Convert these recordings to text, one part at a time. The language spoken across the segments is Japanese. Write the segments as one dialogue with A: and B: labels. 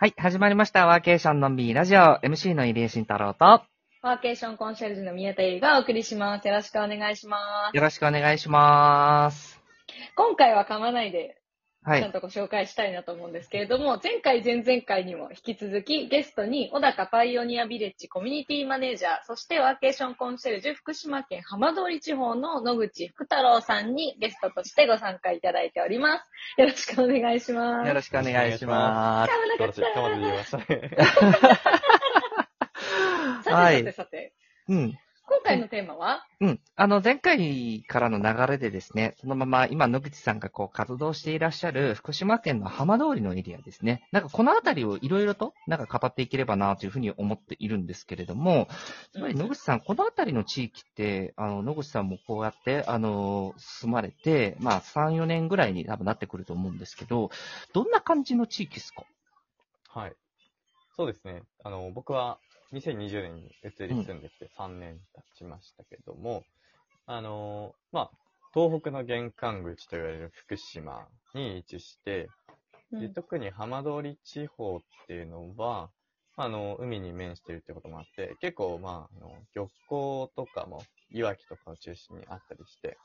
A: はい、始まりました。ワーケーションのんびりラジオ、MC の入江慎太郎と、
B: ワーケーションコンシェルジュの宮田優がお送りします。よろしくお願いします。
A: よろしくお願いします。
B: 今回は噛まないで、
A: はい。
B: ちゃんとご紹介したいなと思うんですけれども、前回、前々回にも引き続き、ゲストに、小高パイオニアビレッジコミュニティマネージャー、そしてワーケーションコンシェルジュ福島県浜通り地方の野口福太郎さんにゲストとしてご参加いただいております。よろしくお願いします。
A: よろしくお願いします。
B: 噛まなかった
C: い。かまず言いました
B: さてさてさて、
A: うん。
B: 今回のテーマは、
A: うん。あの、前回からの流れでですね、そのまま今野口さんがこう活動していらっしゃる福島県の浜通りのエリアですね。なんかこのあたりをいろいろとなんか語っていければなというふうに思っているんですけれども、つまり野口さん、このあたりの地域って、あの、野口さんもこうやって、あの、住まれて、まあ3、4年ぐらいに多分なってくると思うんですけど、どんな感じの地域ですか？
C: はい。そうですね。あの、僕は2020年に移り住んできて3年経ちましたけども、あの、まあ、東北の玄関口と言われる福島に位置して、で特に浜通り地方っていうのは、あの、海に面しているってこともあって、結構、まあ、あの漁港とかも、いわきとかを中心にあったりして、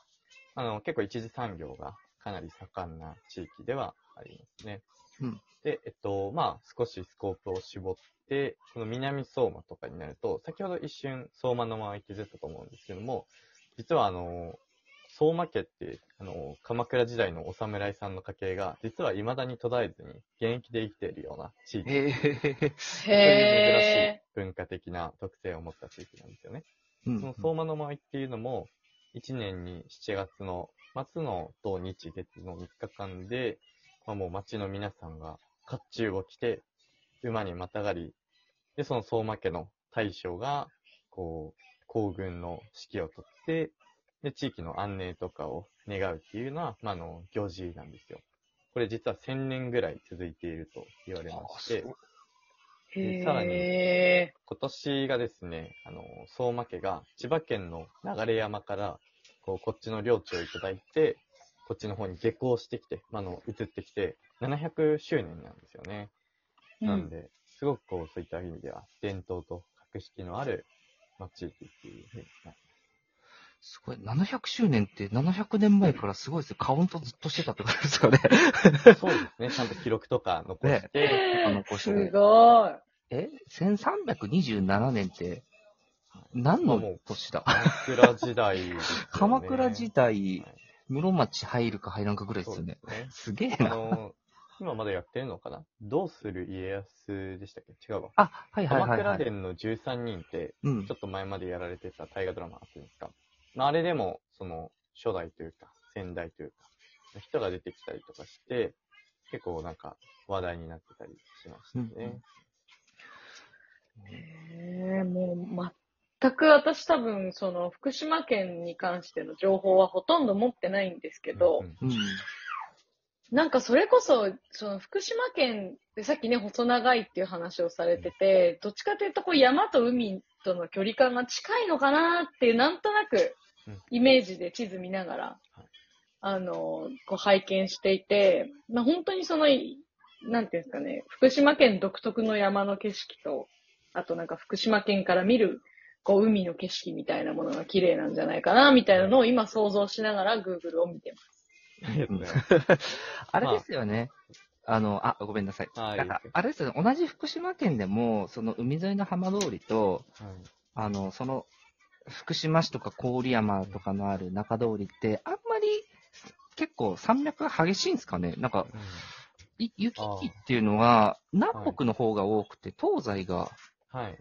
C: あの、結構一次産業がかなり盛んな地域ではありますね。
A: うん
C: で、えっと、まあ、少しスコープを絞って、この南相馬とかになると、先ほど一瞬相馬の間合いって出たと思うんですけども、実はあの、相馬家って、あの、鎌倉時代のお侍さんの家系が、実は未だに途絶えずに、現役で生きているような地域。
A: へえ。
C: そういう珍しい
B: へ
C: 文化的な特性を持った地域なんですよね。
A: うん
C: その相馬の舞っていうのも、1年に7月の末の土日月の3日間で、まあ、もう町の皆さんが甲冑を着て、馬にまたがり、で、その相馬家の大将が、こう、行軍の指揮を取って、で、地域の安寧とかを願うっていうのは、まあ、あの、行事なんですよ。これ実は1000年ぐらい続いていると言われまして、
B: ー。
C: でさらに
B: へ
C: 今年がですね、あの、相馬家が千葉県の流山から、こう、こっちの領地をいただいて、こっちの方に下校してきて、まあ、あの、移ってきて、700周年なんですよね。
B: ー
C: なんで、すごくこう、そういった意味では、伝統と格式のある、まあ、地域っていうふうになり
A: すごい。700周年って700年前からすごいですよ。カウントずっとしてたってことですかね。
C: ますそうですね、ちゃんと記録とか残して、
A: あの、こうし
B: す
A: て。
B: ごい。
A: え ?1327 年って、何の年だ？
C: 鎌倉時代ね、
A: 鎌倉時代
C: はい、
A: 室町入るか入らんかぐらいですよね。
C: すね。
A: すげえ
C: あ
A: な。
C: の、今まだやってるのかな？どうする家康でしたっけ？違うわ。
A: あ、はいはい
C: 鎌
A: はい、はい。
C: 倉殿の13人って、
A: うん
C: ちょ。っと前までやられてた大河ドラマあったじゃないですか。まあ、あれでも、その、初代というか、先代というか、人が出てきたりとかして、結構なんか話題になってたりしましたね。
B: へえ、もう全く私多分、その福島県に関しての情報はほとんど持ってないんですけど、
C: うん
A: うん。
B: なんかそれこそ、その福島県でさっきね、細長いっていう話をされてて、どっちかというとこう山と海との距離感が近いのかなっていう、なんとなく
C: うん。
B: イメージで地図見ながら、
C: はい。
B: あの、こう拝見していて、まあ本当にその、いなんていうんですかね、福島県独特の山の景色と、あとなんか福島県から見る、こう海の景色みたいなものが綺麗なんじゃないかな、みたいなのを今想像しながら Google を見てます。
C: ありがとうございます。
A: あれですよね。あの、あ、ごめんなさい。
C: はい
A: なんか、あれですよね。同じ福島県でも、その海沿いの浜通りと、
C: はい
A: あの、その、福島市とか郡山とかのある中通りって、あんまり結構山脈が激しいんですかねなんか、
C: うん
A: い雪期っていうのは、南北の方が多くて、東西が
C: はい。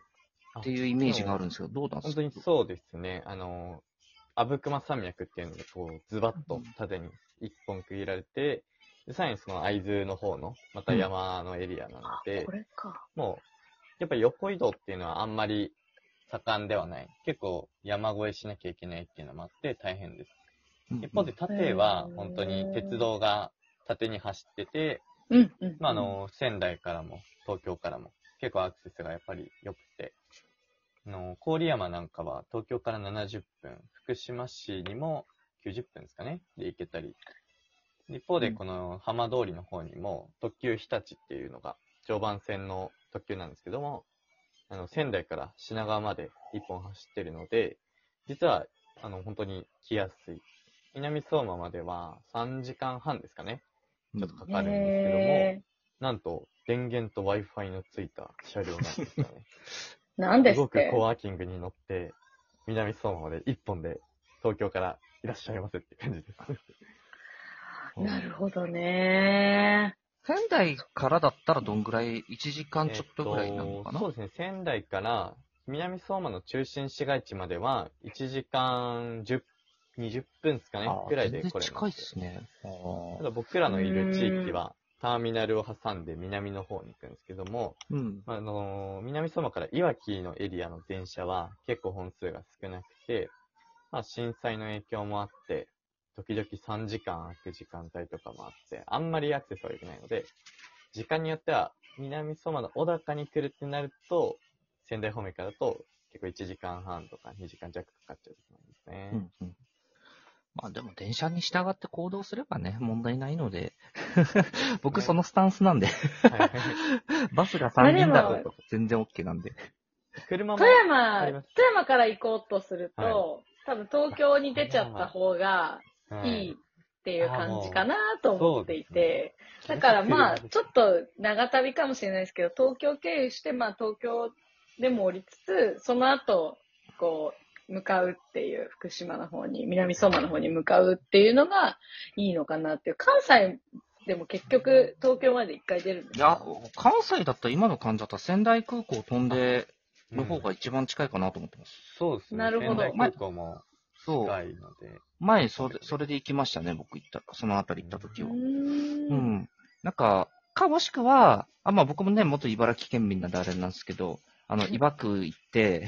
C: あ
A: っていうイメージがあるんですけど、どうなんですか？
C: 本当にそうですね。あの、阿武隈山脈っていうので、こう、ズバッと縦に一本区切られて、でさらにその会津の方の、また山のエリアなので、
B: これか。
C: もう、やっぱり横移動っていうのはあんまり盛んではない。結構山越えしなきゃいけないっていうのもあって大変です。
A: うん
C: 一方で縦は本当に鉄道が縦に走ってて、
B: うん、うん。
C: まあ、あ、の、仙台からも東京からも結構アクセスがやっぱり良くて、あの、郡山なんかは東京から70分、福島市にも90分ですかね、で行けたり。一方で、
A: うん
C: この浜通りの方にも特急日立っていうのが常磐線の特急なんですけども、あの、仙台から品川まで一本走ってるので、実は、あの、本当に来やすい。南相馬までは3時間半ですかね。ちょっとかかるんですけども、
B: へ
C: なんと、電源と Wi-Fi のついた車両なんですよね。
B: ー なんです
C: すごくコワーキングに乗って、南相馬まで一本で東京からいらっしゃいませって感じです。
B: なるほどね。
A: 仙台からだったらどんぐらい ?1 時間ちょっとぐらいなのかな、
C: えっとそうですね、仙台から南相馬の中心市街地までは1時間10、20分ですかね
A: あ、
C: ぐらいで
A: 全然
C: 来れます。
A: 近いですね。あ
C: ただ僕らのいる地域は、ターミナルを挟んで南の方に行くんですけども、
A: ーうん。
C: あのー南相馬からいわきのエリアの電車は結構本数が少なくて、まあ震災の影響もあって、時々3時間空く時間帯とかもあって、あんまりアクセスは良くないので、時間によっては南相馬の小高に来るってなると、仙台方面からだと結構1時間半とか2時間弱かかっちゃう時もありますね。
A: うんうん。まあでも電車に従って行動すればね、問題ないので。僕
C: ね。
A: そのスタンスなんで、
C: はいはい
A: バスが3人だと全然 OK なんで。
C: 車も
B: 富、
C: あ
B: 山、
C: ります。
B: 富山から行こうとすると、
C: はい。
B: 多分東京に出ちゃった方が
C: はい。
B: いっていう感じかなと思っていて、だからまあ、
C: 車
B: ちょっと長旅かもしれないですけど、東京経由して、まあ東京でも降りつつ、その後、こう、向かうっていう、福島の方に、南相馬の方に向かうっていうのがいいのかなっていう。関西でも結局、東京まで一回出るんです
A: いや
B: か、
A: 関西だったら今の感じだったら仙台空港飛んでの方
C: うん
A: が一番近いかなと思ってます。
C: そうですね。
B: なるほど
C: 仙台空港も
A: そう。
C: 近いので。
A: 前、それ、それで行きましたね、僕行った、そのあたり行った時
B: う
A: は。
B: ーん
A: うん。なんか、かもしくは、あ、まあ僕もね、元茨城県民なんであれなんですけど、あの、岩区行って、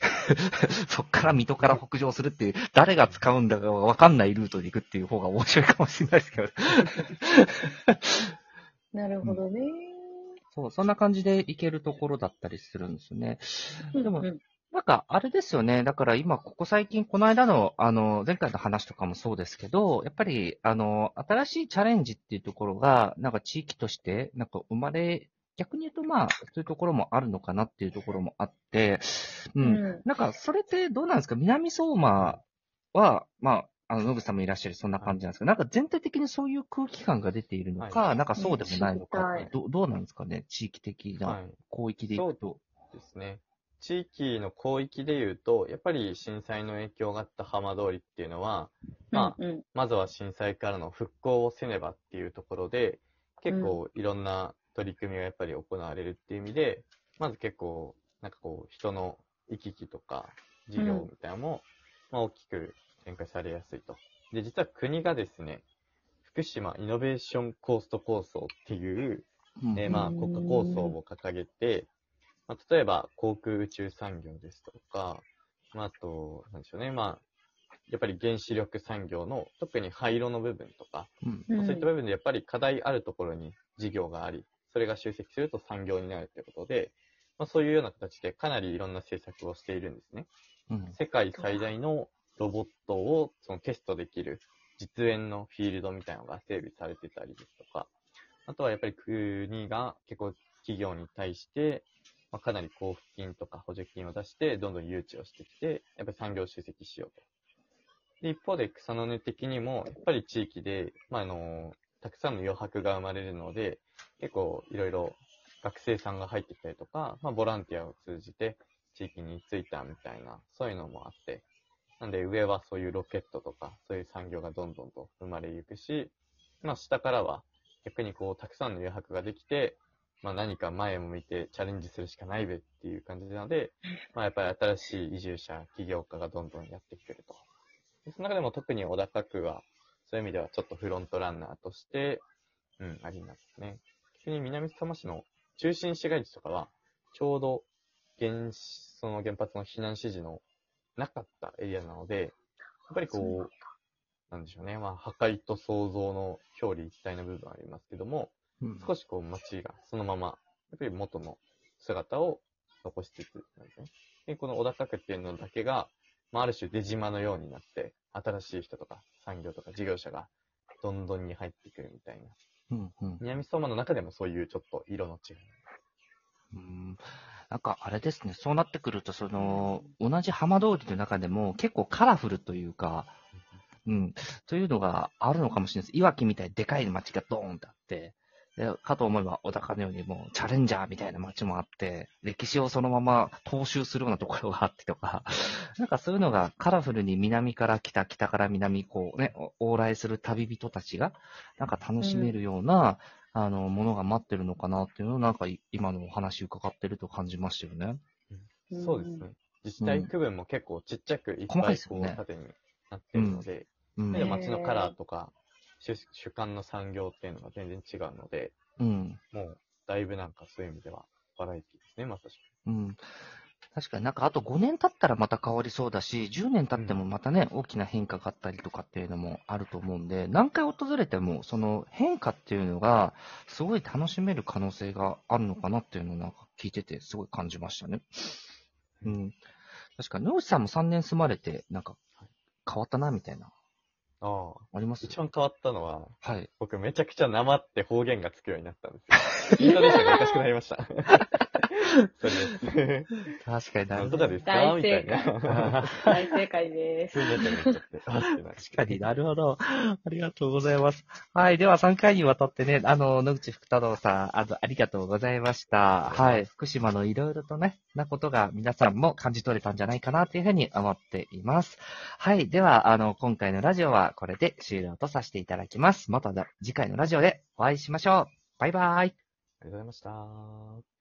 A: そっから水戸から北上するっていう、誰が使うんだかわかんないルートで行くっていう方が面白いかもしれないですけど。
B: なるほどね。
A: そう、そんな感じで行けるところだったりするんですよね。でも
B: うんうん
A: なんか、あれですよね。だから今、ここ最近、この間の、あの、前回の話とかもそうですけど、やっぱり、あの、新しいチャレンジっていうところが、なんか地域として、なんか生まれ、逆に言うとまあ、そういうところもあるのかなっていうところもあって、うん。
B: うん
A: なんか、それってどうなんですか？南相馬は、まあ、あの、野口さんもいらっしゃるそんな感じなんですけど、なんか全体的にそういう空気感が出ているのか、
C: は
A: なんかそうでもないのかど、どうなんですかね？地域的な
C: はい。
A: 広域でいくと。
C: ですね。地域の広域で言うと、やっぱり震災の影響があった浜通りっていうのは、まあ、
B: うんうん
C: まずは震災からの復興をせねばっていうところで、結構いろんな取り組みがやっぱり行われるっていう意味で、まず結構、なんかこう、人の行き来とか、事業みたいなのも、まあ大きく展開されやすいと。で、実は国がですね、福島イノベーションコースト構想っていう、
A: うん。
C: えーまあ、国家構想を掲げて、まあ、例えば航空宇宙産業ですとか、まあ、あと、なんでしょうね、まあ、やっぱり原子力産業の特に灰色の部分とか、
A: うん。
C: そういった部分でやっぱり課題あるところに事業があり、それが集積すると産業になるということで、まあ、そういうような形でかなりいろんな政策をしているんですね。
A: うん
C: 世界最大のロボットをそのテストできる実演のフィールドみたいなのが整備されてたりですとか、あとはやっぱり国が結構企業に対して、まあ、かなり交付金とか補助金を出して、どんどん誘致をしてきて、やっぱり産業集積しようと。で、一方で草の根的にも、やっぱり地域で、まあ、あの、たくさんの余白が生まれるので、結構いろいろ学生さんが入ってきたりとか、まあ、ボランティアを通じて地域についたみたいな、そういうのもあって、なんで上はそういうロケットとか、そういう産業がどんどんと生まれゆくし、まあ下からは逆にこうたくさんの余白ができて、まあ何か前を向いてチャレンジするしかないべっていう感じなので、まあやっぱり新しい移住者、起業家がどんどんやってくると。でその中でも特に小高区は、そういう意味ではちょっとフロントランナーとして、うん、ありますね。逆に南相馬市の中心市街地とかは、ちょうど原子、その原発の避難指示のなかったエリアなので、やっぱりこう、なんでしょうね。まあ、破壊と創造の表裏一体の部分はありますけども、
A: うん
C: 少しこう街がそのまま、やっぱり元の姿を残しつつなんですね。で、この小高区っていうのだけが、まあ、ある種出島のようになって、新しい人とか産業とか事業者がどんどんに入ってくるみたいな、
A: うんうん。
C: 南相馬の中でもそういうちょっと色の違い。
A: うんなんかあれですね、そうなってくると、その、同じ浜通りの中でも結構カラフルというか、うん、というのがあるのかもしれないです。いわきみたいにでかい街がドーンとあって、でかと思えば小高のようにもうチャレンジャーみたいな街もあって、歴史をそのまま踏襲するようなところがあってとか、なんかそういうのがカラフルに南から北、北から南、こうね、お往来する旅人たちが、なんか楽しめるような、あの、ものが待ってるのかなっていうのを、なんかい今のお話伺ってると感じましたよね。
C: そうですね。自治体区分も結構ちっちゃくいっ
A: 細かい
C: ぱいこう
A: ですよね
C: 縦になってるので、
A: うん。
C: で街のカラーとか主主観の産業っていうのが全然違うので、
A: うん。
C: もうだいぶなんかそういう意味ではバラエティですね、まさしく。
A: うん。確かになんかあと5年経ったらまた変わりそうだし、10年経ってもまたね、大きな変化があったりとかっていうのもあると思うんで、何回訪れても、その変化っていうのが、すごい楽しめる可能性があるのかなっていうのをなんか聞いてて、すごい感じましたね。うん。確かに、野内さんも3年住まれて、なんか、変わったな、みたいな、
C: ああ。
A: あります？
C: 一番変わったのは、
A: はい。
C: 僕めちゃくちゃ生って方言がつくようになったんですよ。イントネーションがおかしくなりました。それです。
A: 確かにな
C: なんとかですかみたい
B: 大正解
C: な。
B: 大正解です。
C: 普通になっちゃって。あってなって
A: 確かになるほど。ありがとうございます。はい。では3回にわたってね、あの、野口福太郎さん、あの、ありがとうございました。はい。福島のいろいろとね、なことが皆さんも感じ取れたんじゃないかなというふうに思っています。はい。では、あの、今回のラジオはこれで終了とさせていただきます。また次回のラジオでお会いしましょう。バイバイ。
C: ありがとうございました。